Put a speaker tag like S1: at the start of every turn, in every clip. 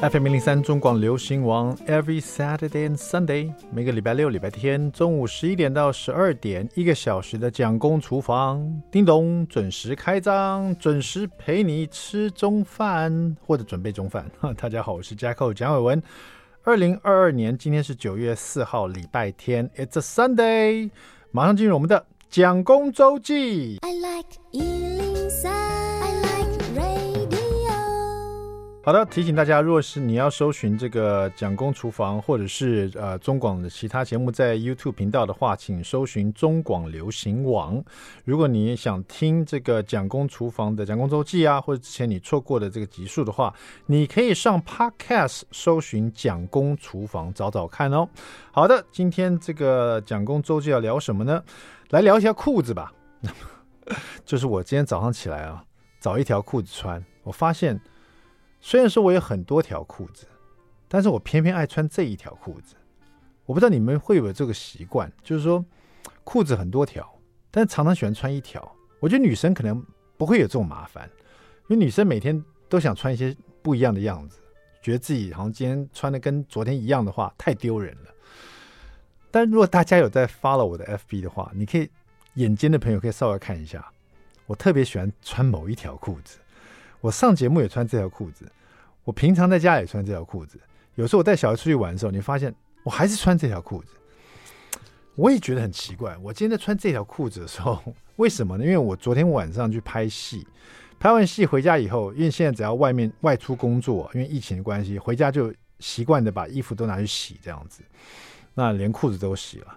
S1: FM 零零三中广流行王，Every Saturday and Sunday，每个礼拜六、礼拜天中午十一点到十二点，一个小时的蒋公厨房，叮咚，准时开张，准时陪你吃中饭或者准备中饭。大家好，我是 Jacko 蒋伟文。二零二二年，今天是九月四号，礼拜天，It's a Sunday，马上进入我们的蒋公周记。I like 好的，提醒大家，如果是你要搜寻这个蒋公厨房，或者是呃中广的其他节目在 YouTube 频道的话，请搜寻中广流行网。如果你想听这个蒋公厨房的蒋公周记啊，或者之前你错过的这个集数的话，你可以上 Podcast 搜寻蒋公厨房找找看哦。好的，今天这个蒋公周记要聊什么呢？来聊一下裤子吧。就是我今天早上起来啊，找一条裤子穿，我发现。虽然说我有很多条裤子，但是我偏偏爱穿这一条裤子。我不知道你们会有这个习惯，就是说裤子很多条，但是常常喜欢穿一条。我觉得女生可能不会有这种麻烦，因为女生每天都想穿一些不一样的样子，觉得自己好像今天穿的跟昨天一样的话，太丢人了。但如果大家有在 follow 我的 FB 的话，你可以眼尖的朋友可以稍微看一下，我特别喜欢穿某一条裤子。我上节目也穿这条裤子，我平常在家也穿这条裤子。有时候我带小孩出去玩的时候，你发现我还是穿这条裤子。我也觉得很奇怪，我今天在穿这条裤子的时候，为什么呢？因为我昨天晚上去拍戏，拍完戏回家以后，因为现在只要外面外出工作，因为疫情的关系，回家就习惯的把衣服都拿去洗这样子，那连裤子都洗了。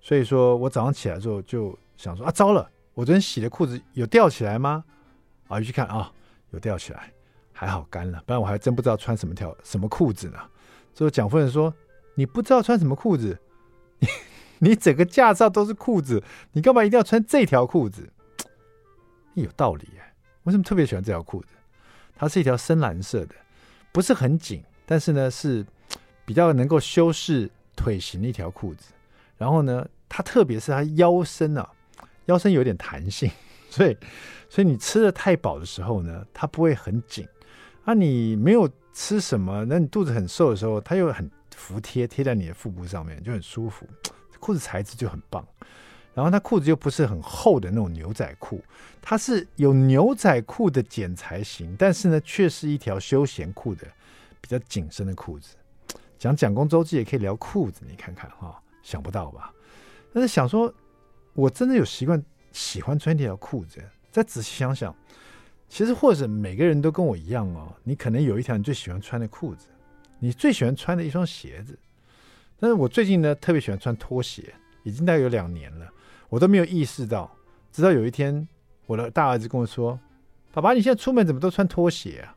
S1: 所以说我早上起来之后就想说啊，糟了，我昨天洗的裤子有吊起来吗？啊，一去看啊。有吊起来，还好干了，不然我还真不知道穿什么条什么裤子呢。所以蒋夫人说：“你不知道穿什么裤子，你你整个驾照都是裤子，你干嘛一定要穿这条裤子？”有道理哎。为什么特别喜欢这条裤子？它是一条深蓝色的，不是很紧，但是呢是比较能够修饰腿型的一条裤子。然后呢，它特别是它腰身啊，腰身有点弹性。所以，所以你吃的太饱的时候呢，它不会很紧；啊，你没有吃什么，那你肚子很瘦的时候，它又很服帖，贴在你的腹部上面，就很舒服。裤子材质就很棒，然后它裤子又不是很厚的那种牛仔裤，它是有牛仔裤的剪裁型，但是呢，却是一条休闲裤的比较紧身的裤子。讲蒋公周记也可以聊裤子，你看看哈、想不到吧？但是想说，我真的有习惯。喜欢穿这条裤子，再仔细想想，其实或者每个人都跟我一样哦。你可能有一条你最喜欢穿的裤子，你最喜欢穿的一双鞋子。但是我最近呢，特别喜欢穿拖鞋，已经大概有两年了，我都没有意识到。直到有一天，我的大儿子跟我说：“爸爸，你现在出门怎么都穿拖鞋啊？”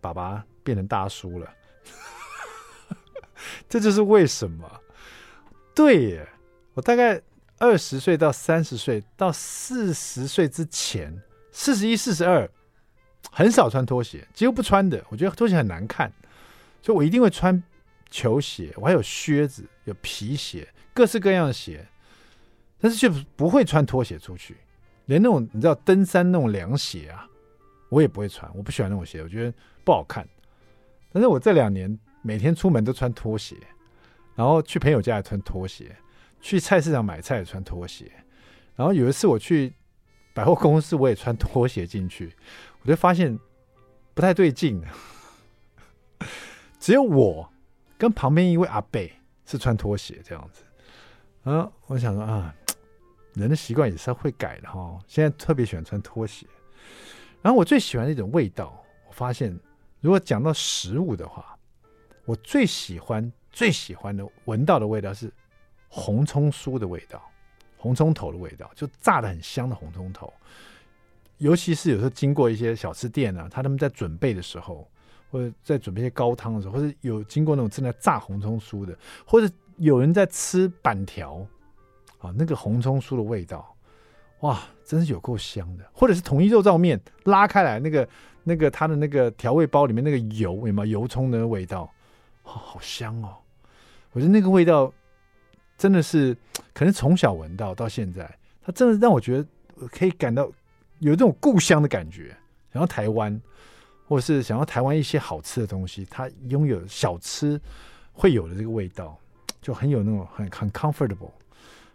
S1: 爸爸变成大叔了，这就是为什么。对，我大概。二十岁到三十岁到四十岁之前，四十一、四十二，很少穿拖鞋，几乎不穿的。我觉得拖鞋很难看，所以我一定会穿球鞋。我还有靴子，有皮鞋，各式各样的鞋，但是却不会穿拖鞋出去。连那种你知道登山那种凉鞋啊，我也不会穿。我不喜欢那种鞋，我觉得不好看。但是我这两年每天出门都穿拖鞋，然后去朋友家也穿拖鞋。去菜市场买菜也穿拖鞋，然后有一次我去百货公司，我也穿拖鞋进去，我就发现不太对劲。只有我跟旁边一位阿伯是穿拖鞋这样子。啊，我想说啊，人的习惯也是会改的哈。现在特别喜欢穿拖鞋。然后我最喜欢的一种味道，我发现如果讲到食物的话，我最喜欢最喜欢的闻到的味道是。红葱酥的味道，红葱头的味道，就炸的很香的红葱头。尤其是有时候经过一些小吃店啊，他他们在准备的时候，或者在准备一些高汤的时候，或者有经过那种正在炸红葱酥的，或者有人在吃板条啊，那个红葱酥的味道，哇，真是有够香的。或者是统一肉燥面拉开来，那个那个它的那个调味包里面那个油，有没有油葱的味道，哦，好香哦！我觉得那个味道。真的是，可能从小闻到到现在，它真的让我觉得可以感到有这种故乡的感觉。然后台湾，或是想要台湾一些好吃的东西，它拥有小吃会有的这个味道，就很有那种很很 comfortable，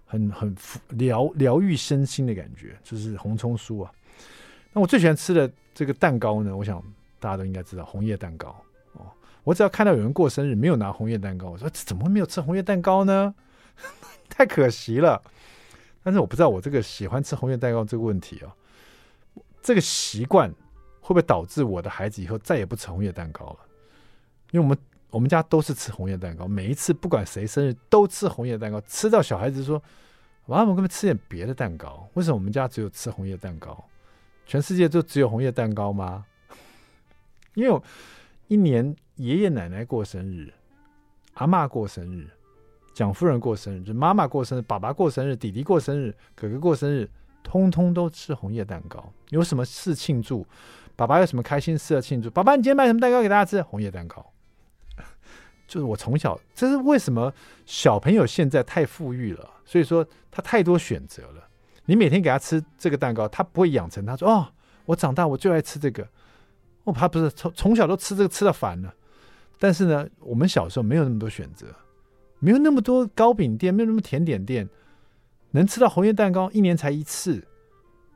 S1: 很很疗疗愈身心的感觉，就是红葱酥啊。那我最喜欢吃的这个蛋糕呢，我想大家都应该知道红叶蛋糕哦。我只要看到有人过生日没有拿红叶蛋糕，我说怎么会没有吃红叶蛋糕呢？太可惜了。但是我不知道我这个喜欢吃红叶蛋糕这个问题啊，这个习惯。会不会导致我的孩子以后再也不吃红叶蛋糕了？因为我们我们家都是吃红叶蛋糕，每一次不管谁生日都吃红叶蛋糕，吃到小孩子说：“妈妈，我们可不可以吃点别的蛋糕？为什么我们家只有吃红叶蛋糕？全世界就只有红叶蛋糕吗？” 因为一年爷爷奶奶过生日，阿嬷过生日，蒋夫人过生日，就妈妈过生日，爸爸过生日，弟弟过生日，哥哥过生日，通通都吃红叶蛋糕。有什么事庆祝？爸爸有什么开心事要庆祝？爸爸，你今天买什么蛋糕给大家吃？红叶蛋糕，就是我从小，这是为什么小朋友现在太富裕了，所以说他太多选择了。你每天给他吃这个蛋糕，他不会养成他说哦，我长大我就爱吃这个。我怕不是从从小都吃这个吃的烦了。但是呢，我们小时候没有那么多选择，没有那么多糕饼店，没有那么甜点店，能吃到红叶蛋糕，一年才一次，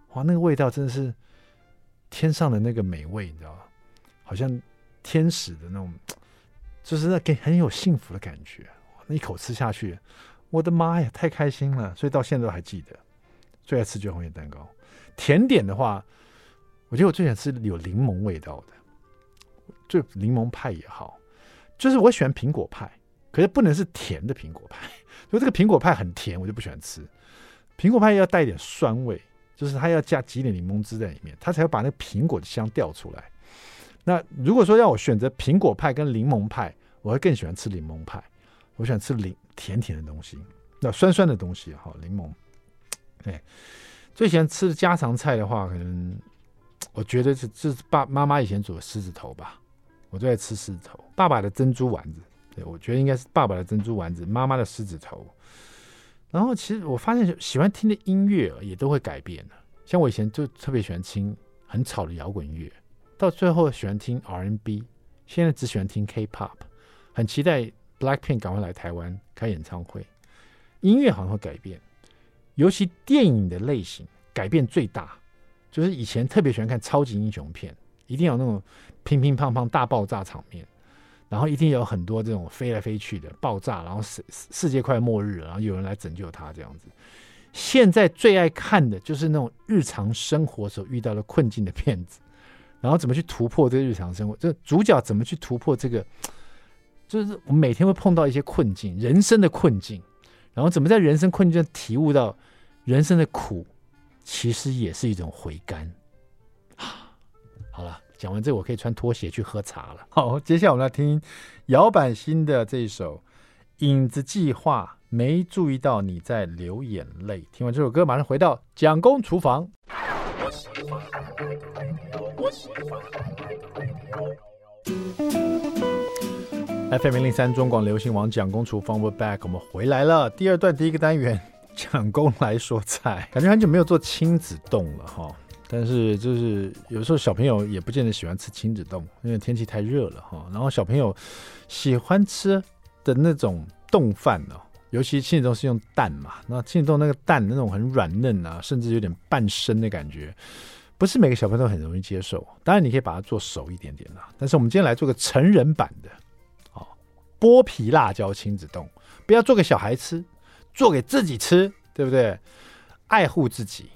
S1: 哇，那个味道真的是。天上的那个美味，你知道吗？好像天使的那种，就是那给很有幸福的感觉。那一口吃下去，我的妈呀，太开心了！所以到现在都还记得，最爱吃就红叶蛋糕。甜点的话，我觉得我最喜欢吃有柠檬味道的，就柠檬派也好。就是我喜欢苹果派，可是不能是甜的苹果派。如果这个苹果派很甜，我就不喜欢吃。苹果派要带一点酸味。就是它要加几点柠檬汁在里面，它才会把那个苹果的香调出来。那如果说让我选择苹果派跟柠檬派，我会更喜欢吃柠檬派。我喜欢吃柠甜甜的东西，那酸酸的东西哈，柠檬。对，最喜欢吃的家常菜的话，可能我觉得是这是爸妈妈以前煮的狮子头吧。我最爱吃狮子头，爸爸的珍珠丸子。对，我觉得应该是爸爸的珍珠丸子，妈妈的狮子头。然后其实我发现喜欢听的音乐也都会改变，像我以前就特别喜欢听很吵的摇滚乐，到最后喜欢听 R N B，现在只喜欢听 K-pop，很期待 Blackpink 赶快来台湾开演唱会。音乐好像会改变，尤其电影的类型改变最大，就是以前特别喜欢看超级英雄片，一定有那种乒乒乓乓大爆炸场面。然后一定有很多这种飞来飞去的爆炸，然后世世界快末日了，然后有人来拯救他这样子。现在最爱看的就是那种日常生活所遇到的困境的片子，然后怎么去突破这个日常生活，这主角怎么去突破这个，就是我们每天会碰到一些困境，人生的困境，然后怎么在人生困境中体悟到人生的苦，其实也是一种回甘。好了。讲完这个，我可以穿拖鞋去喝茶了。好，接下来我们来听姚版新的这一首《影子计划》，没注意到你在流眼泪。听完这首歌，马上回到蒋公厨房。FM 零零三中广流行网蒋公厨房，We're back，我们回来了。第二段第一个单元，蒋公来说菜，感觉很久没有做亲子丼了哈。但是就是有时候小朋友也不见得喜欢吃亲子冻，因为天气太热了哈。然后小朋友喜欢吃的那种冻饭呢，尤其亲子冻是用蛋嘛，那亲子冻那个蛋那种很软嫩啊，甚至有点半生的感觉，不是每个小朋友都很容易接受。当然你可以把它做熟一点点啦。但是我们今天来做个成人版的，哦，剥皮辣椒亲子冻，不要做给小孩吃，做给自己吃，对不对？爱护自己，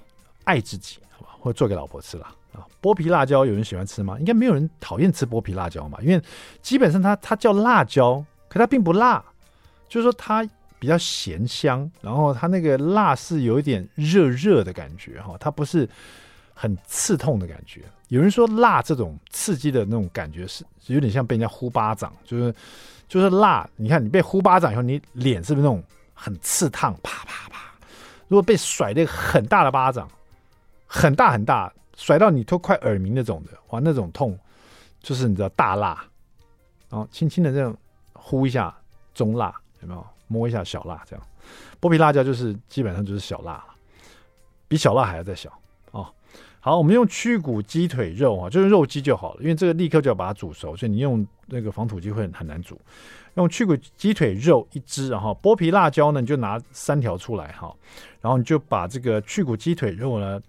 S1: 爱自己。或做给老婆吃了啊！剥皮辣椒有人喜欢吃吗？应该没有人讨厌吃剥皮辣椒嘛，因为基本上它它叫辣椒，可它并不辣，就是说它比较咸香，然后它那个辣是有一点热热的感觉哈，它不是很刺痛的感觉。有人说辣这种刺激的那种感觉是有点像被人家呼巴掌，就是就是辣。你看你被呼巴掌以后，你脸是不是那种很刺烫？啪啪啪！如果被甩那个很大的巴掌。很大很大，甩到你都快耳鸣那种的，哇，那种痛就是你知道大辣，然后轻轻的这样呼一下中辣，有没有？摸一下小辣，这样剥皮辣椒就是基本上就是小辣了，比小辣还要再小哦。好，我们用去骨鸡腿肉啊，就是肉鸡就好了，因为这个立刻就要把它煮熟，所以你用那个防土鸡会很难煮。用去骨鸡腿肉一只，然后剥皮辣椒呢，你就拿三条出来哈，然后你就把这个去骨鸡腿肉呢，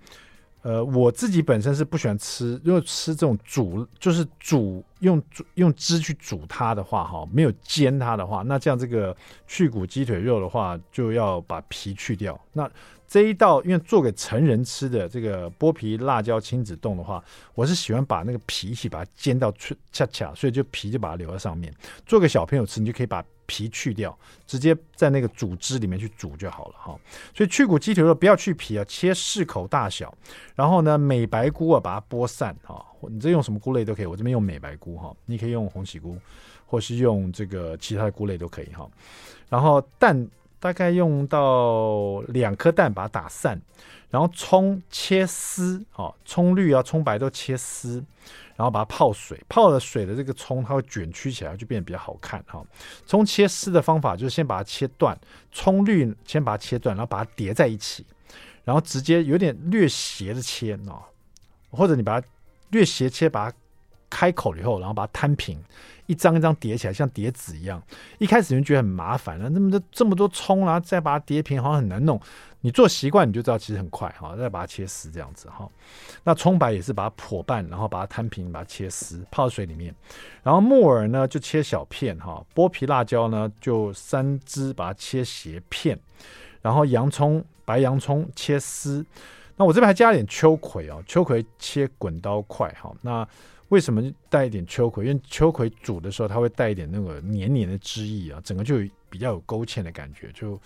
S1: 呃，我自己本身是不喜欢吃，如果吃这种煮，就是煮用用汁去煮它的话哈，没有煎它的话，那这样这个去骨鸡腿肉的话，就要把皮去掉。那这一道，因为做给成人吃的这个剥皮辣椒亲子冻的话，我是喜欢把那个皮一起把它煎到脆恰恰，所以就皮就把它留在上面。做给小朋友吃，你就可以把皮去掉，直接在那个煮汁里面去煮就好了哈。所以去骨鸡腿肉不要去皮啊，切适口大小。然后呢，美白菇啊，把它剥散哈。你这用什么菇类都可以，我这边用美白菇哈，你可以用红喜菇，或是用这个其他的菇类都可以哈。然后蛋。大概用到两颗蛋把它打散，然后葱切丝，哦，葱绿啊、葱白都切丝，然后把它泡水，泡了水的这个葱它会卷曲起来，就变得比较好看哈。葱切丝的方法就是先把它切断，葱绿先把它切断，然后把它叠在一起，然后直接有点略斜的切哦，或者你把它略斜切，把它开口了以后，然后把它摊平。一张一张叠起来，像叠纸一样。一开始你就觉得很麻烦了，那么多这么多葱，然后再把它叠平，好像很难弄。你做习惯，你就知道其实很快哈。再把它切丝这样子哈。那葱白也是把它剖半，然后把它摊平，把它切丝，泡在水里面。然后木耳呢就切小片哈。剥皮辣椒呢就三只，把它切斜片。然后洋葱，白洋葱切丝。那我这边还加了点秋葵哦，秋葵切滚刀块哈。那为什么带一点秋葵？因为秋葵煮的时候，它会带一点那个黏黏的汁液啊，整个就比较有勾芡的感觉，就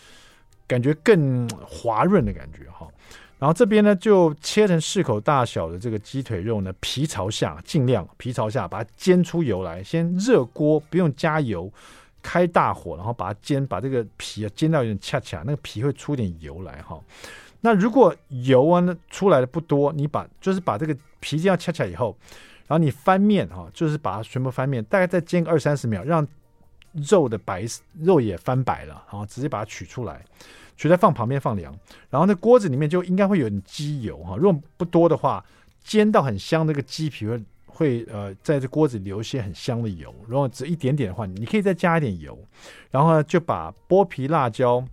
S1: 感觉更滑润的感觉哈。然后这边呢，就切成适口大小的这个鸡腿肉呢，皮朝下，尽量皮朝下把它煎出油来。先热锅，不用加油，开大火，然后把它煎，把这个皮啊煎到有点恰恰，那个皮会出点油来哈。那如果油啊出来的不多，你把就是把这个皮煎到恰恰以后。然后你翻面哈，就是把它全部翻面，大概再煎个二三十秒，让肉的白肉也翻白了，然后直接把它取出来，取在放旁边放凉。然后那锅子里面就应该会有点鸡油哈，如果不多的话，煎到很香，那个鸡皮会会呃在这锅子留一些很香的油。如果只一点点的话，你可以再加一点油。然后呢，就把剥皮辣椒，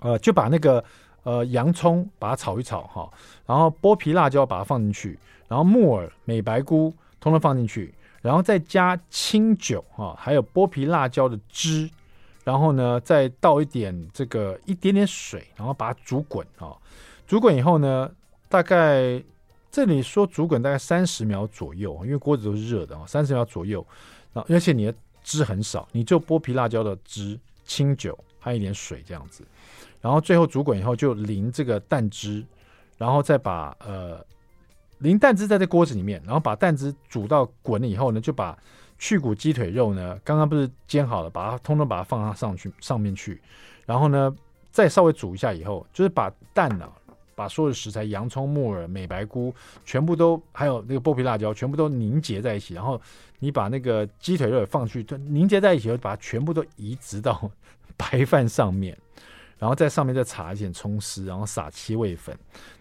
S1: 呃，就把那个呃洋葱把它炒一炒哈，然后剥皮辣椒把它放进去。然后木耳、美白菇通通放进去，然后再加清酒哈，还有剥皮辣椒的汁，然后呢再倒一点这个一点点水，然后把它煮滚啊。煮滚以后呢，大概这里说煮滚大概三十秒左右，因为锅子都是热的啊，三十秒左右。啊，而且你的汁很少，你就剥皮辣椒的汁、清酒还有一点水这样子。然后最后煮滚以后就淋这个蛋汁，然后再把呃。淋蛋汁在这锅子里面，然后把蛋汁煮到滚了以后呢，就把去骨鸡腿肉呢，刚刚不是煎好了，把它通通把它放上去上面去，然后呢再稍微煮一下以后，就是把蛋呢、啊，把所有的食材，洋葱、木耳、美白菇，全部都还有那个剥皮辣椒，全部都凝结在一起，然后你把那个鸡腿肉也放去，凝结在一起后，把它全部都移植到白饭上面。然后在上面再撒一点葱丝，然后撒七味粉，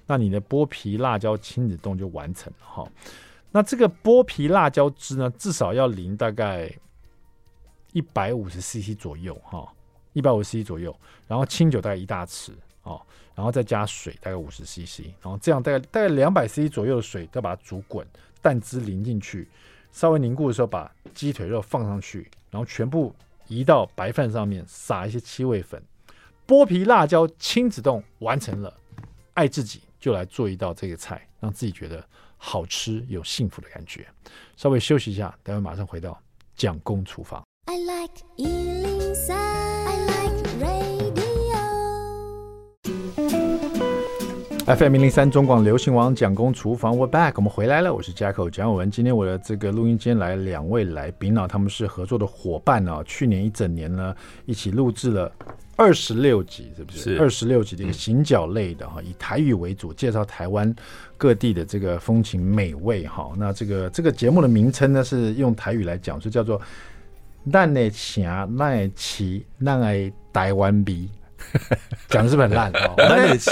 S1: 那你的剥皮辣椒亲子冻就完成了哈。那这个剥皮辣椒汁呢，至少要淋大概一百五十 CC 左右哈，一百五十 CC 左右。然后清酒大概一大匙哦，然后再加水大概五十 CC，然后这样大概大概两百 CC 左右的水，再把它煮滚，蛋汁淋进去，稍微凝固的时候，把鸡腿肉放上去，然后全部移到白饭上面，撒一些七味粉。剥皮辣椒亲子冻完成了，爱自己就来做一道这个菜，让自己觉得好吃有幸福的感觉。稍微休息一下，待会马上回到蒋公厨房。I like FM 一零三中广流行王蒋公厨房，We're back，我们回来了，我是 Jacko 蒋友文。今天我的这个录音间来两位来宾呢，他们是合作的伙伴呢。去年一整年呢，一起录制了二十六集，是不是？二十六集的一个行脚类的哈，以台语为主，介绍台湾各地的这个风情美味哈。那这个这个节目的名称呢，是用台语来讲，就叫做“咱的城，咱的旗，咱的台湾味”。讲的是不是很烂？咱的吃，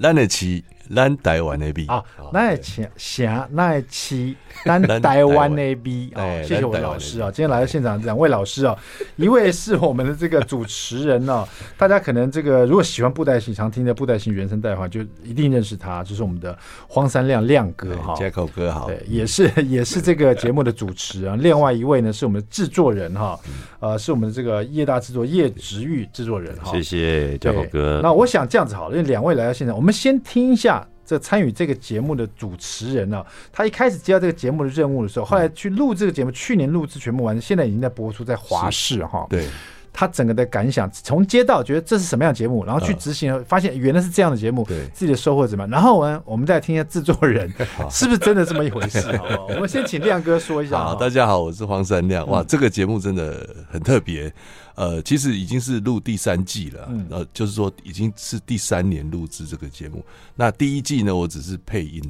S1: 咱的吃，
S2: 咱台湾的 B
S1: 啊，那前霞那期 咱台湾。的 B 啊，谢谢我老师啊，今天来到现场两位老师啊，一位是我们的这个主持人呢，大家可能这个如果喜欢布袋戏常听的布袋戏原声带的话，就一定认识他，就是我们的荒山亮亮哥哈，
S2: 街口哥好，
S1: 对，也是 也是这个节目的主持啊，另外一位呢是我们的制作人哈，呃，是我们的这个叶大制作叶植玉制作人哈，
S3: 谢谢街口哥。
S1: 那我想这样子好了，因为两位来到现场，我们先听一下。这参与这个节目的主持人呢、他一开始接到这个节目的任务的时候，后来去录这个节目，去年录制全部完成，现在已经在播出，在华视哈。
S2: 对，
S1: 他整个的感想，从接到觉得这是什么样的节目，然后去执行，发现原来是这样的节目，对，自己的收获怎么样？然后呢，我们再来听一下制作人 是不是真的这么一回事？好不好？我们先请亮哥说一下。
S2: 好，大家好，我是黄山亮。哇，这个节目真的很特别。呃，其实已经是录第三季了，嗯，呃，就是说已经是第三年录制这个节目。那第一季呢，我只是配音，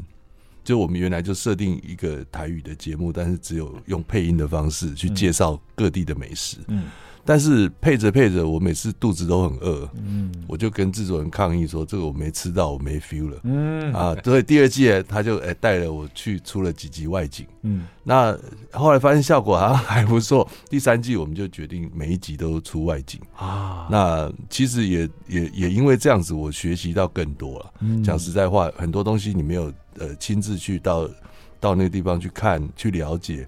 S2: 就我们原来就设定一个台语的节目，但是只有用配音的方式去介绍各地的美食，嗯。嗯但是配着配着，我每次肚子都很饿，嗯，我就跟制作人抗议说：“这个我没吃到，我没 feel 了。”嗯啊，所以第二季他就哎带了我去出了几集外景，嗯，那后来发现效果好像还不错。第三季我们就决定每一集都出外景啊。那其实也也也因为这样子，我学习到更多了。讲实在话，很多东西你没有呃亲自去到到那个地方去看去了解。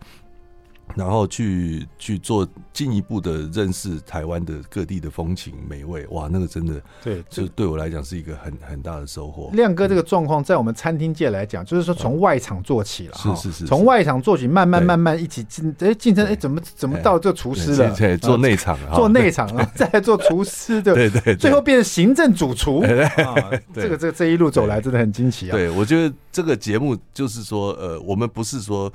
S2: 然后去去做进一步的认识台湾的各地的风情美味，哇，那个真的对，就对我来讲是一个很很大的收获。
S1: 亮哥这个状况在我们餐厅界来讲，就是说从外场做起了，
S2: 是是是，
S1: 从外场做起，慢慢慢慢一起进，哎，竞争，哎，怎么怎么到这厨师了？
S2: 对，做内场，
S1: 做内场啊，再做厨师的，对对，最后变成行政主厨。这个这个这一路走来真的很惊奇啊！
S2: 对，我觉得这个节目就是说，呃，我们不是说。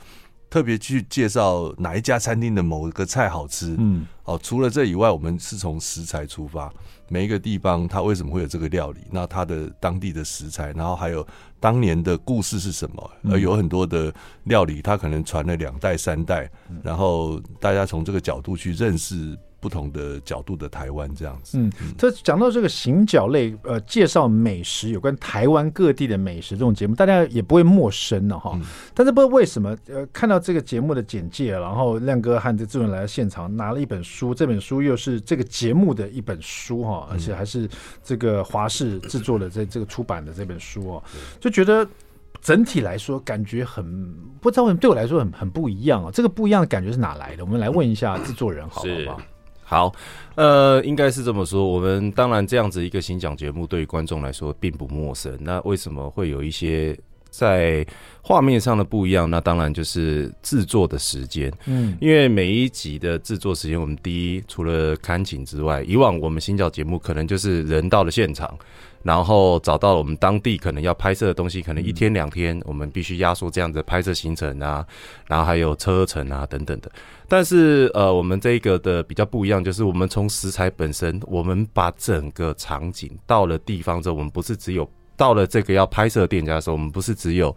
S2: 特别去介绍哪一家餐厅的某个菜好吃，嗯，哦，除了这以外，我们是从食材出发，每一个地方它为什么会有这个料理，那它的当地的食材，然后还有当年的故事是什么，而有很多的料理，它可能传了两代三代，然后大家从这个角度去认识。不同的角度的台湾这样子，嗯，
S1: 这讲到这个行脚类，呃，介绍美食，有关台湾各地的美食这种节目，大家也不会陌生的哈。嗯、但是不知道为什么，呃，看到这个节目的简介，然后亮哥和这制作人来到现场，拿了一本书，这本书又是这个节目的一本书哈，而且还是这个华视制作的这这个出版的这本书哦，就觉得整体来说感觉很不知道为什么对我来说很很不一样啊。这个不一样的感觉是哪来的？我们来问一下制作人，好不好？
S3: 好，呃，应该是这么说。我们当然这样子一个新讲节目，对于观众来说并不陌生。那为什么会有一些在画面上的不一样？那当然就是制作的时间。嗯，因为每一集的制作时间，我们第一除了看景之外，以往我们新角节目可能就是人到了现场。然后找到了我们当地可能要拍摄的东西，可能一天两天，我们必须压缩这样的拍摄行程啊，然后还有车程啊等等的。但是呃，我们这个的比较不一样，就是我们从食材本身，我们把整个场景到了地方之后，我们不是只有到了这个要拍摄店家的时候，我们不是只有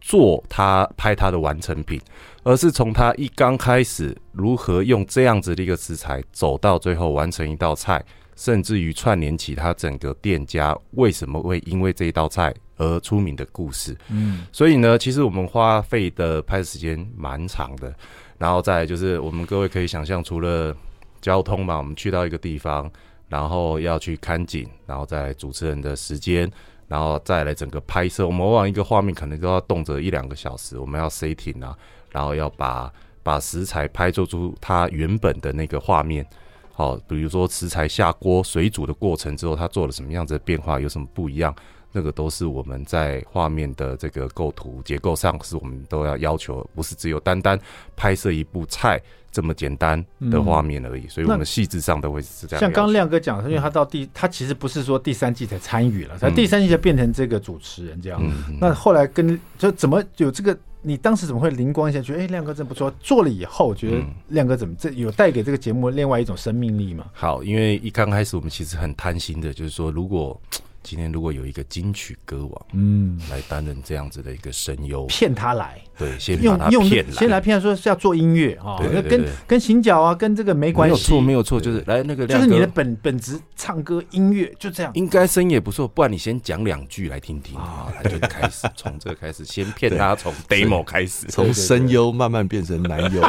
S3: 做他拍他的完成品，而是从他一刚开始如何用这样子的一个食材走到最后完成一道菜。甚至于串联起他整个店家为什么会因为这一道菜而出名的故事，嗯，所以呢，其实我们花费的拍摄时间蛮长的，然后再就是我们各位可以想象，除了交通嘛，我们去到一个地方，然后要去看景，然后再主持人的时间，然后再来整个拍摄，我们往往一个画面可能都要动辄一两个小时，我们要 setting 啊，然后要把把食材拍做出它原本的那个画面。好，比如说食材下锅水煮的过程之后，它做了什么样子的变化，有什么不一样？那个都是我们在画面的这个构图结构上，是我们都要要求，不是只有单单拍摄一部菜这么简单的画面而已。嗯、所以我们细致上都会是这样。像刚刚亮哥讲，因为他到第，他其实不是说第三季才参与了，他第三季才变成这个主持人这样。嗯、那后来跟就怎么有这个？你当时怎么会灵光一现，觉得哎，亮哥真不错。做了以后，觉得亮哥怎么这有带给这个节目另外一种生命力吗？好，因为一刚开始我们其实很贪心的，就是说如果今天如果有一个金曲歌王，
S1: 嗯，
S3: 来担任这样子的一个声优，
S1: 骗他来，
S3: 对，先
S1: 用用
S3: 骗
S1: 先来骗他说是要做音乐啊，那跟跟行脚啊，跟这个没关系，
S3: 没有错，没有错，就是来那个
S1: 就是你的本本职唱歌音乐就这样，
S3: 应该声音也不错，不然你先讲两句来听听啊，他就开始 从这个开始先骗他，从 demo 开始，
S2: 从声优慢慢变成男优。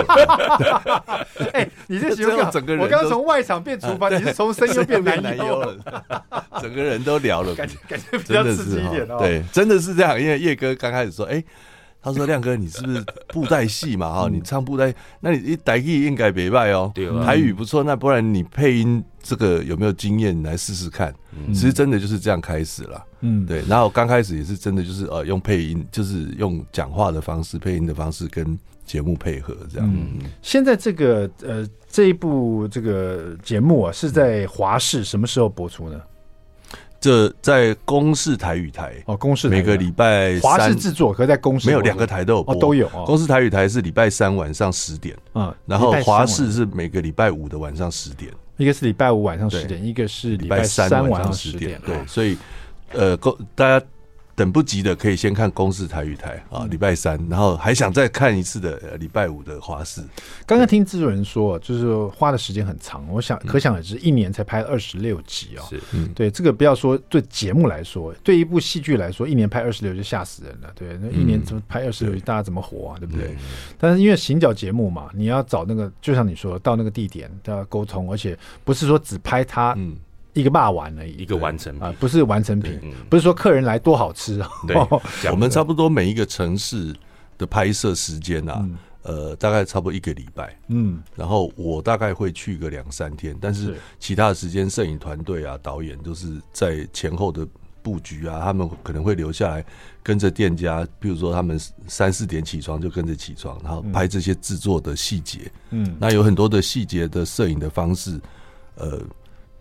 S1: 哎，你这形容 整个人，我刚刚从外场变厨房，你是从声优变男优了，
S2: 整个人都聊了，
S1: 感觉 感觉比较刺激一点哦。
S2: 对，真的是这样，因为叶哥刚开始说，哎，他说亮哥，你是不是布袋戏嘛？哈，你唱布袋，那你一台语应该没败哦，台语不错，那不然你配音这个有没有经验？你来试试看。其实真的就是这样开始了，嗯，对。然后刚开始也是真的就是呃用配音，就是用讲话的方式配音的方式跟节目配合这样。嗯，
S1: 现在这个呃这一部这个节目啊是在华视什么时候播出呢？
S2: 这在公视台语台
S1: 哦，公视
S2: 每个礼拜
S1: 华视制作，可在公视
S2: 没有两个台都有播，
S1: 都有。
S2: 哦公视台语台是礼拜三晚上十点，嗯，然后华视是每个礼拜五的晚上十点。
S1: 一个是礼拜五晚上十点，一个是礼拜三晚上十点。
S2: 对，所以呃，公大家等不及的可以先看公视台语台啊，礼拜三，然后还想再看一次的礼拜五的华视。
S1: 刚刚听制作人说，就是花的时间很长，我想可想而知，一年才拍二十六集哦。是，对这个不要说对节目来说，对一部戏剧来说，一年拍二十六就吓死人了。对，那一年怎么拍二十六集，大家怎么活啊？对不对？但是因为行脚节目嘛，你要找那个，就像你说，到那个地点都要沟通，而且不是说只拍他一个霸完而已，
S3: 一个完成
S1: 啊，不是完成品，不是说客人来多好吃。
S2: 对，我们差不多每一个城市的拍摄时间啊。呃，大概差不多一个礼拜，嗯，然后我大概会去个两三天，但是其他的时间，摄影团队啊、导演都是在前后的布局啊，他们可能会留下来跟着店家，比如说他们三四点起床就跟着起床，然后拍这些制作的细节，嗯，那有很多的细节的摄影的方式，呃，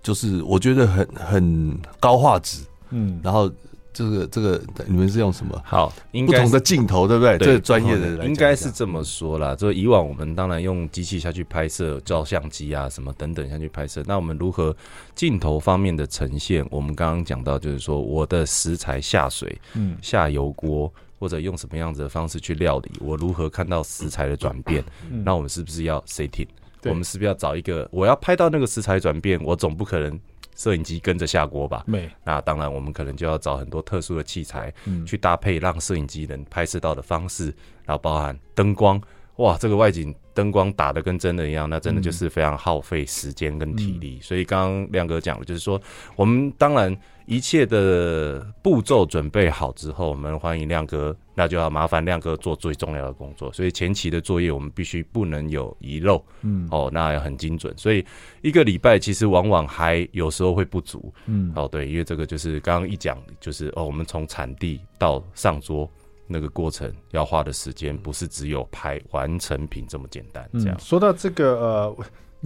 S2: 就是我觉得很很高画质，嗯，然后。这个这个你们是用什么？
S3: 好，
S2: 不同的镜头，对不对？对，专业的人
S3: 应该是这么说啦。就以往我们当然用机器下去拍摄，照相机啊什么等等下去拍摄。那我们如何镜头方面的呈现？我们刚刚讲到，就是说我的食材下水，嗯，下油锅或者用什么样子的方式去料理，我如何看到食材的转变？那我们是不是要 setting？我们是不是要找一个？我要拍到那个食材转变，我总不可能。摄影机跟着下锅吧，没。那当然，我们可能就要找很多特殊的器材，去搭配，让摄影机能拍摄到的方式，然后包含灯光，哇，这个外景灯光打得跟真的一样，那真的就是非常耗费时间跟体力。所以刚刚亮哥讲的，就是说，我们当然。一切的步骤准备好之后，我们欢迎亮哥，那就要麻烦亮哥做最重要的工作。所以前期的作业我们必须不能有遗漏，嗯，哦，那要很精准。所以一个礼拜其实往往还有时候会不足，嗯，哦，对，因为这个就是刚刚一讲，就是哦，我们从产地到上桌那个过程要花的时间，不是只有拍完成品这么简单。这样、嗯、
S1: 说到这个呃。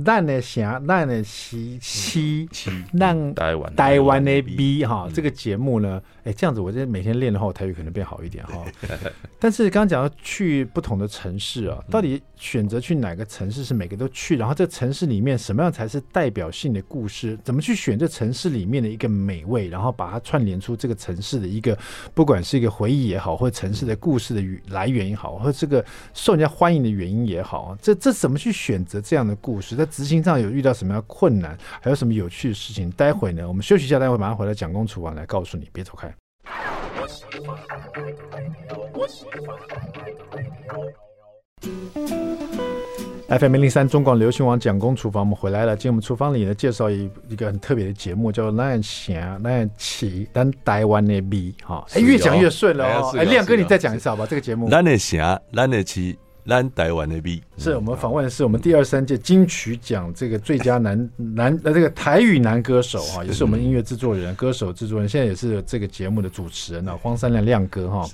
S1: 咱的城，咱的西西，让台湾台湾的 B 哈，这个节目呢，哎，这样子，我这每天练的话，我台语可能变好一点哈。但是刚刚讲到去不同的城市啊，到底选择去哪个城市是每个都去？然后这城市里面什么样才是代表性的故事？怎么去选这城市里面的一个美味，然后把它串联出这个城市的一个，不管是一个回忆也好，或者城市的故事的来源也好，或者这个受人家欢迎的原因也好，这这怎么去选择这样的故事？在执行上有遇到什么样困难，还有什么有趣的事情？待会呢，我们休息一下，待会马上回来蒋公厨房来告诉你，别走开。FM 零零三中广流行网蒋公厨房，我们回来了。今天我们厨房里呢，介绍一一个很特别的节目，叫做《咱城咱起咱台湾的味》哈。哎，越讲越顺了哦。哎，亮哥，你再讲一次好吧？这个节目。
S2: 咱的城，咱的市。咱台湾的 B
S1: 是我们访问的是我们第二三届金曲奖这个最佳男 男呃这个台语男歌手啊，也是我们音乐制作人、歌手制作人，现在也是这个节目的主持人啊，荒山亮亮哥哈，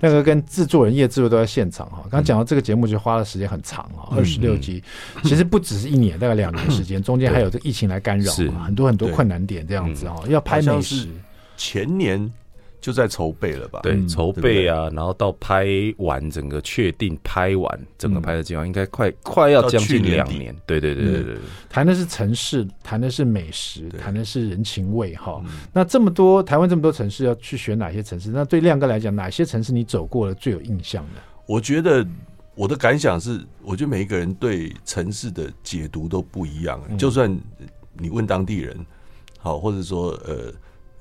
S1: 亮哥跟制作人叶制作都在现场哈。刚讲到这个节目就花了时间很长啊，二十六集，其实不只是一年，大概两年时间，中间还有这疫情来干扰，很多很多困难点这样子哈，要拍美食。
S2: 前年就在筹备了吧？
S3: 对，筹备啊，然后到拍完整个确定拍完整个拍的计划，应该快快要将近两年。对对对对对，
S1: 谈的是城市，谈的是美食，谈的是人情味哈。那这么多台湾这么多城市，要去选哪些城市？那对亮哥来讲，哪些城市你走过了最有印象的？
S2: 我觉得我的感想是，我觉得每一个人对城市的解读都不一样。就算你问当地人，好，或者说呃。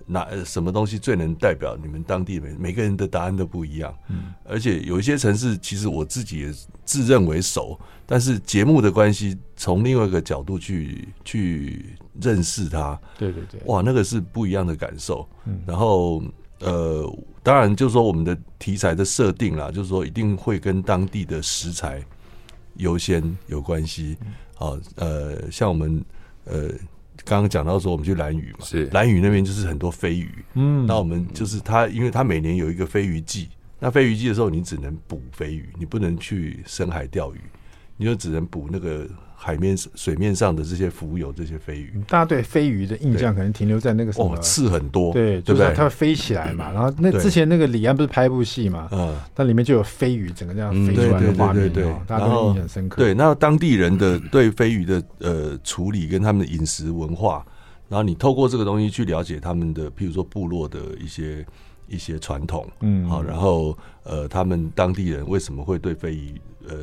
S2: 哪什么东西最能代表你们当地每每个人的答案都不一样，嗯，而且有一些城市其实我自己也自认为熟，但是节目的关系，从另外一个角度去去认识它，
S1: 对对对，
S2: 哇，那个是不一样的感受。嗯，然后呃，当然就是说我们的题材的设定啦，就是说一定会跟当地的食材优先有关系。好，呃，像我们呃。刚刚讲到说，我们去蓝屿嘛，
S3: 是
S2: 蓝屿那边就是很多飞鱼，嗯，那我们就是它，因为它每年有一个飞鱼季，那飞鱼季的时候，你只能捕飞鱼，你不能去深海钓鱼，你就只能捕那个。海面水面上的这些浮游这些飞鱼，
S1: 大家对飞鱼的印象可能停留在那个什么
S2: 哦，刺很多，
S1: 对，就是它会飞起来嘛。然后那之前那个李安不是拍一部戏嘛，嗯，那里面就有飞鱼整个这样飞出来的画面，对，大家都印象深刻。
S2: 对，那当地人的对飞鱼的呃处理跟他们的饮食文化，然后你透过这个东西去了解他们的，譬如说部落的一些一些传统，嗯，好，然后呃，他们当地人为什么会对飞鱼呃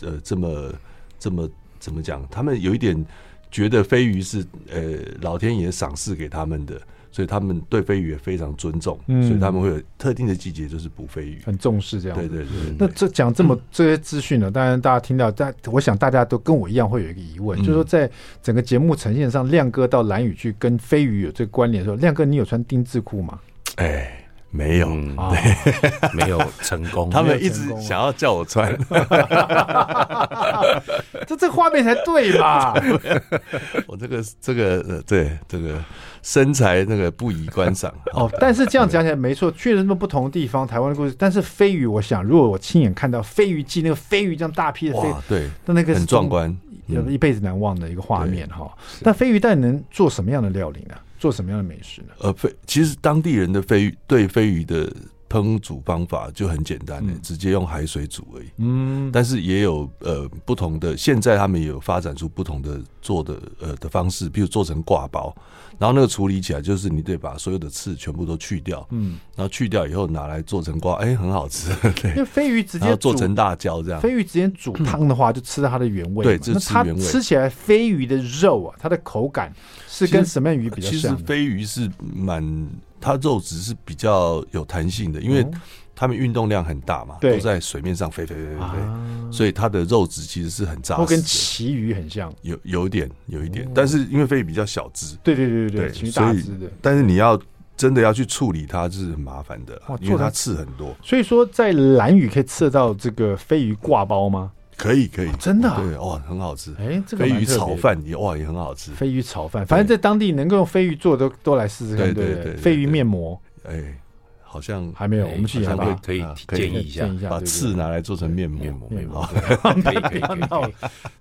S2: 呃这么这么。怎么讲？他们有一点觉得飞鱼是呃老天爷赏赐给他们的，所以他们对飞鱼也非常尊重，嗯、所以他们会有特定的季节就是捕飞鱼，
S1: 很重视这样。
S2: 对对对，对。
S1: 那这讲这么这些资讯呢？当然大家听到，但我想大家都跟我一样会有一个疑问，嗯、就是说在整个节目呈现上，亮哥到蓝宇去跟飞鱼有这个关联的时候，亮哥你有穿丁字裤吗？
S2: 哎。没有，嗯、
S3: 对，没有成功。
S2: 他们一直想要叫我穿，
S1: 这这画面才对吧？
S2: 我这个这个呃，对这个身材那个不宜观赏。
S1: 哦，但是这样讲起来没错，确实那么不同的地方，台湾的故事。但是飞鱼，我想如果我亲眼看到飞鱼季那个飞鱼这样大批的飞，
S2: 对，
S1: 那那个
S2: 很壮观，
S1: 有一辈子难忘的一个画面哈。那飞鱼到底能做什么样的料理呢？做什么样的美食呢？
S2: 呃，飞其实当地人的飞鱼对飞鱼的烹煮方法就很简单直接用海水煮而已。嗯，但是也有呃不同的，现在他们也有发展出不同的做的呃的方式，比如做成挂包，然后那个处理起来就是你得把所有的刺全部都去掉，嗯，然后去掉以后拿来做成挂，哎、欸，很好吃。对，因
S1: 为飞鱼直接
S2: 做成辣椒这样，
S1: 飞鱼直接煮汤的话，就吃到它的原味。
S2: 对，这吃原味。
S1: 吃起来飞鱼的肉啊，它的口感。是跟什么样鱼比较像？
S2: 其实飞鱼是蛮，它肉质是比较有弹性的，因为它们运动量很大嘛，都在水面上飞飞飞飞飞，所以它的肉质其实是很扎实。
S1: 跟旗鱼很像，
S2: 有有一点有一点，但是因为飞鱼比较小只，
S1: 对对对对对，
S2: 所以但是你要真的要去处理它，是很麻烦的，因为它刺很多。
S1: 所以说，在蓝鱼可以吃得到这个飞鱼挂包吗？
S2: 可以可以，
S1: 真的
S2: 对哇，很好吃。
S1: 哎，这个
S2: 飞鱼炒饭也哇也很好吃。
S1: 飞鱼炒饭，反正在当地能够用飞鱼做的都都来试试看。对对对，飞鱼面膜，
S2: 哎，好像
S1: 还没有，我们去一下吧，
S3: 可以建议一下，
S2: 把刺拿来做成面膜。
S3: 面膜，
S1: 可以可以 可以。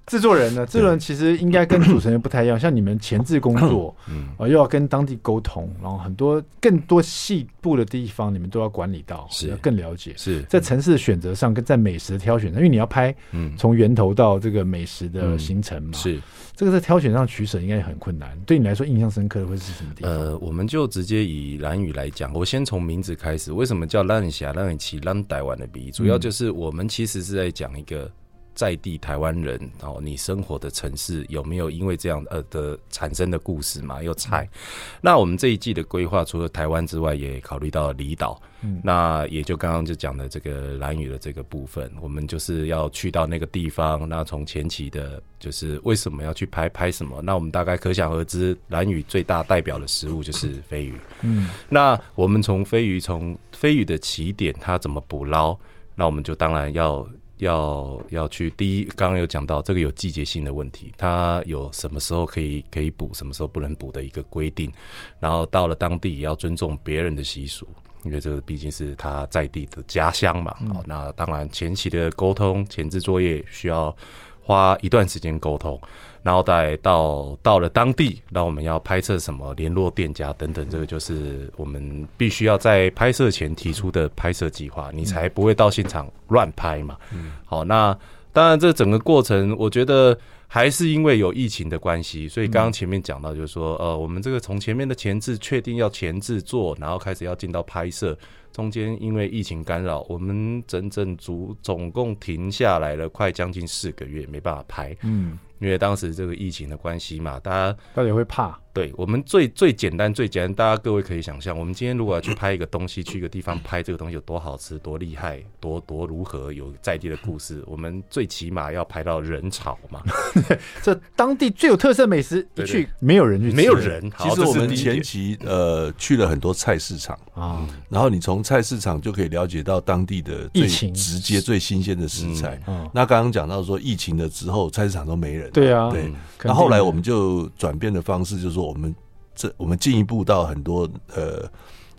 S1: 制作人呢？制作人其实应该跟主持人不太一样，像你们前置工作，嗯，又要跟当地沟通，然后很多更多细部的地方，你们都要管理到，是要更了解。
S3: 是
S1: 在城市的选择上，跟在美食的挑选上，因为你要拍，嗯，从源头到这个美食的行程嘛，
S3: 是
S1: 这个在挑选上取舍应该很困难。对你来说，印象深刻的会是什么地方？
S3: 呃，我们就直接以蓝宇来讲，我先从名字开始。为什么叫兰屿峡、兰屿旗、兰台湾的比？主要就是我们其实是在讲一个。在地台湾人，然后你生活的城市有没有因为这样呃的产生的故事嘛？又菜，嗯、那我们这一季的规划除了台湾之外，也考虑到了离岛。嗯，那也就刚刚就讲的这个蓝屿的这个部分，我们就是要去到那个地方。那从前期的，就是为什么要去拍拍什么？那我们大概可想而知，蓝屿最大代表的食物就是飞鱼。嗯，那我们从飞鱼从飞鱼的起点，它怎么捕捞？那我们就当然要。要要去第一，刚刚有讲到这个有季节性的问题，它有什么时候可以可以补，什么时候不能补的一个规定。然后到了当地也要尊重别人的习俗，因为这个毕竟是他在地的家乡嘛。好，那当然前期的沟通、前置作业需要花一段时间沟通，然后再到到了当地，那我们要拍摄什么，联络店家等等，这个就是我们必须要在拍摄前提出的拍摄计划，你才不会到现场乱拍嘛。嗯，好，那当然这整个过程，我觉得。还是因为有疫情的关系，所以刚刚前面讲到，就是说，呃，我们这个从前面的前置确定要前置做，然后开始要进到拍摄，中间因为疫情干扰，我们整整足总共停下来了快将近四个月，没办法拍。嗯，因为当时这个疫情的关系嘛，大家
S1: 大家会怕。
S3: 对我们最最简单最简单，大家各位可以想象，我们今天如果要去拍一个东西，去一个地方拍这个东西有多好吃、多厉害、多多如何有在地的故事，我们最起码要拍到人潮嘛。
S1: 这当地最有特色美食，一去没有人去，
S3: 没有人。
S2: 其实我们前期呃去了很多菜市场啊，然后你从菜市场就可以了解到当地的最直接、最新鲜的食材。那刚刚讲到说疫情了之后，菜市场都没人。
S1: 对啊，
S2: 对。那后来我们就转变的方式，就是说。我们这我们进一步到很多呃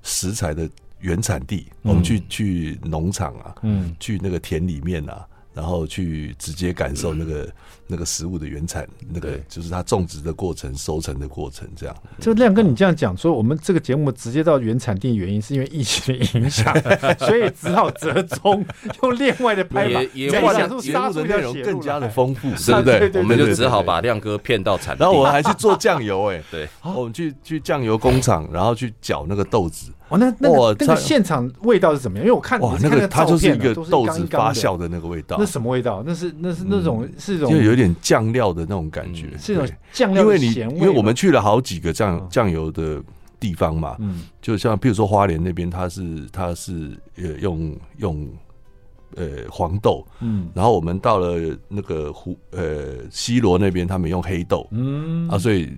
S2: 食材的原产地，我们去去农场啊，嗯，去那个田里面啊，然后去直接感受那个。那个食物的原产，那个就是它种植的过程、收成的过程，这样。
S1: 就亮哥，你这样讲说，我们这个节目直接到原产地，原因是因为疫情的影响，所以只好折中用另外的拍法，
S3: 也
S1: 把节目
S2: 的内容更加的丰富，
S3: 对不对？我们就只好把亮哥骗到产地，
S2: 然后我们还去做酱油，哎，对，我们去去酱油工厂，然后去搅那个豆子。
S1: 哦，那那个那个现场味道是怎么样？因为我看哇，
S2: 那个它就是一个豆子发酵的那个味道。
S1: 那什么味道？那是那是那种是一种就
S2: 有点酱料的那种感觉，
S1: 是一种酱料。因为你
S2: 因为我们去了好几个酱酱油的地方嘛，嗯，就像比如说花莲那边，它是它是呃用用呃黄豆，嗯，然后我们到了那个湖呃西罗那边，他们用黑豆，嗯啊，所以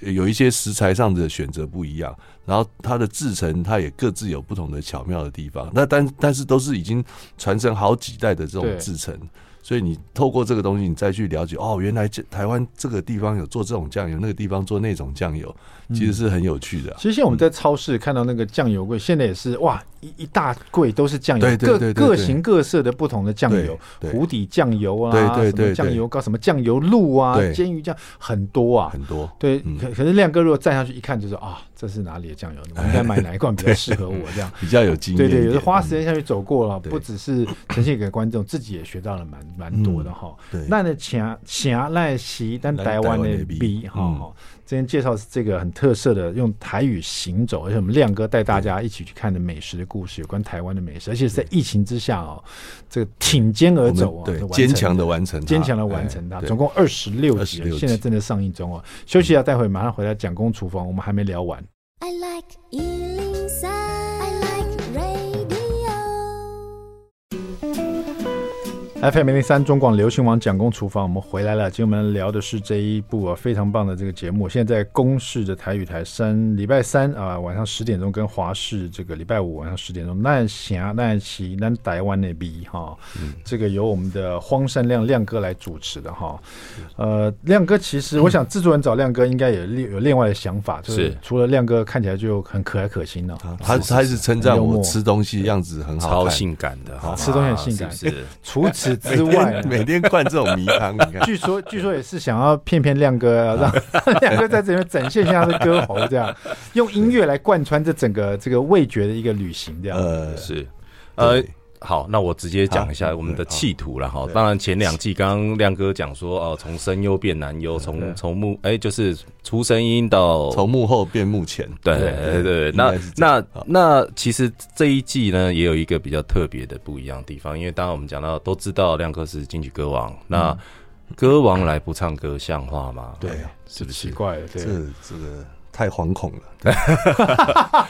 S2: 有一些食材上的选择不一样，然后它的制成它也各自有不同的巧妙的地方。那但但是都是已经传承好几代的这种制成。所以你透过这个东西，你再去了解哦，原来这台湾这个地方有做这种酱油，那个地方做那种酱油，其实是很有趣的、啊嗯。
S1: 其实现在我们在超市看到那个酱油柜，现在也是哇，一一大柜都是酱油，各各型各色的不同的酱油，湖底酱油啊，对对对，酱油膏什么酱油露啊，煎鱼酱很多啊，
S2: 很多。
S1: 对，可可是亮哥如果站上去一看，就是啊。这是哪里的酱油？我 应该买哪一罐比较适合我？这样
S2: 比较有经验。
S1: 对对，有的花时间下去走过了，不只是呈现给观众，自己也学到了蛮蛮多的哈。对，那的强强赖西，但台湾的 B 哈，今天介绍是这个很特色的用台语行走，而且我们亮哥带大家一起去看的美食的故事，有关台湾的美食，而且是在疫情之下哦，这个挺肩而走啊，
S2: 对，坚强的完成，
S1: 坚强的完成它，总共二十六集，现在正在上映中哦。休息一下，待会马上回来讲公厨房，我们还没聊完。I like FM 零零三中广流行网蒋公厨房，我们回来了。今天我们聊的是这一部啊非常棒的这个节目。现在在公视的台语台三礼拜三啊晚上十点钟，跟华视这个礼拜五晚上十点钟。那行那起那台湾那边哈，这个由我们的荒山亮亮哥来主持的哈。呃，亮哥其实我想制作人找亮哥应该也另有另外的想法，就是除了亮哥看起来就很可爱可亲呢，
S2: 他他是称赞我吃东西样子很好，
S3: 超性感的哈，
S1: 吃东西很性感。是除此。之外，
S2: 每天灌这种迷汤，你看。
S1: 据说，据说也是想要骗骗亮哥，让 亮哥在这边展现一下他的歌喉，这样用音乐来贯穿这整个这个味觉的一个旅行，这样。
S3: 呃，是，呃。好，那我直接讲一下我们的企图了哈。当然前两季刚刚亮哥讲说哦，从声优变男优，从从幕哎就是出声音到
S2: 从幕后变幕前。
S3: 对对对，那那那其实这一季呢也有一个比较特别的不一样的地方，因为当然我们讲到都知道亮哥是金曲歌王，那歌王来不唱歌像话吗？
S1: 对，是不是奇怪了？对，
S2: 这这个。太惶恐了。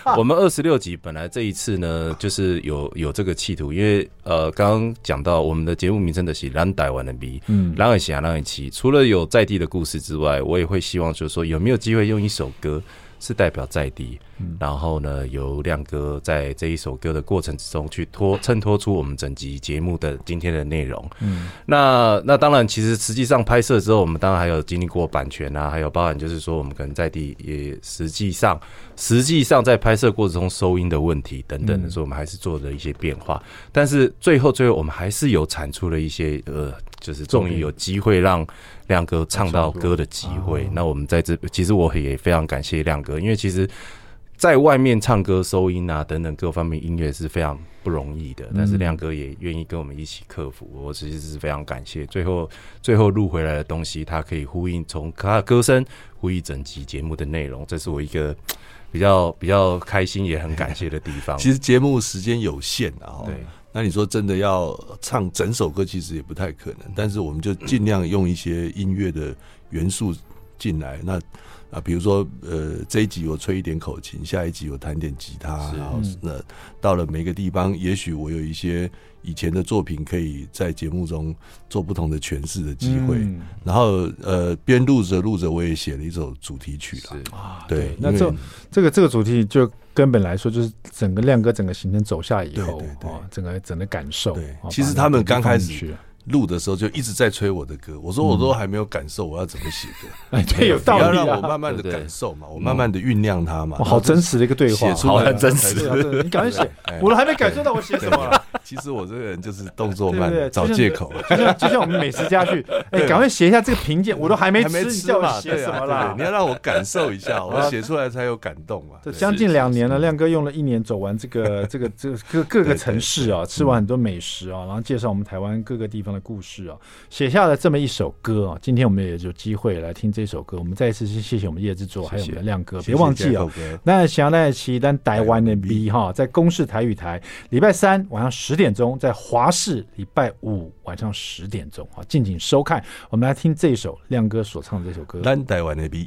S3: 我们二十六集本来这一次呢，就是有有这个企图，因为呃，刚刚讲到我们的节目名称的是《蓝带湾的 B》，嗯，蓝耳峡蓝耳七，除了有在地的故事之外，我也会希望就是说有没有机会用一首歌是代表在地，嗯、然后呢，由亮哥在这一首歌的过程之中去托 衬托出我们整集节目的今天的内容。嗯，那那当然，其实实际上拍摄之后，我们当然还有经历过版权啊，还有包含就是说我们可能在地也实际上实际上在拍摄过程中收音的问题等等的时候，我们还是做了一些变化。嗯、但是最后最后，我们还是有产出了一些呃，就是终于有机会让亮哥唱到歌的机会。那我们在这，其实我也非常感谢亮哥，因为其实。在外面唱歌、收音啊等等各方面音乐是非常不容易的，但是亮哥也愿意跟我们一起克服，我其实是非常感谢。最后，最后录回来的东西，它可以呼应从他的歌声呼应整集节目的内容，这是我一个比较比较开心也很感谢的地方。
S2: 其实节目时间有限啊，
S3: 对，
S2: 那你说真的要唱整首歌，其实也不太可能，但是我们就尽量用一些音乐的元素进来，那。啊，比如说，呃，这一集我吹一点口琴，下一集我弹点吉他，然后那到了每个地方，也许我有一些以前的作品可以在节目中做不同的诠释的机会。嗯、然后，呃，边录着录着，我也写了一首主题曲了。啊，对，那这
S1: 这个这个主题就根本来说，就是整个亮哥整个行程走下以后，
S2: 对对对，
S1: 整个整个感受。
S2: 对，其实他们刚开始。录的时候就一直在催我的歌，我说我都还没有感受，我要怎么写歌？
S1: 哎，对，有道理，
S2: 要让我慢慢的感受嘛，我慢慢的酝酿它嘛。
S1: 好真实的一个对话，
S2: 写出来
S1: 很真实。你赶快写，我都还没感受到我写什么。
S2: 其实我这个人就是动作慢，找借口。
S1: 就像就像 我们美食家去，哎，赶快写一下这个评鉴，我都还没吃，你叫我写什么啦？
S2: 你要让我感受一下，我写出来才有感动嘛。
S1: 这将近两年了，亮哥用了一年走完这个这个这个各各个城市啊，吃完很多美食啊，然后介绍我们台湾各个地方的故事啊。写下了这么一首歌啊！今天我们也有机会来听这首歌。我们再一次谢谢我们叶制作，还有我们的亮哥。别忘记哦，那想来期单台湾的 B 哈，在公视台语台，礼拜三晚上十点钟，在华视礼拜五晚上十点钟啊，敬请收看。我们来听这首亮哥所唱的这首歌，
S2: 咱台湾的 B。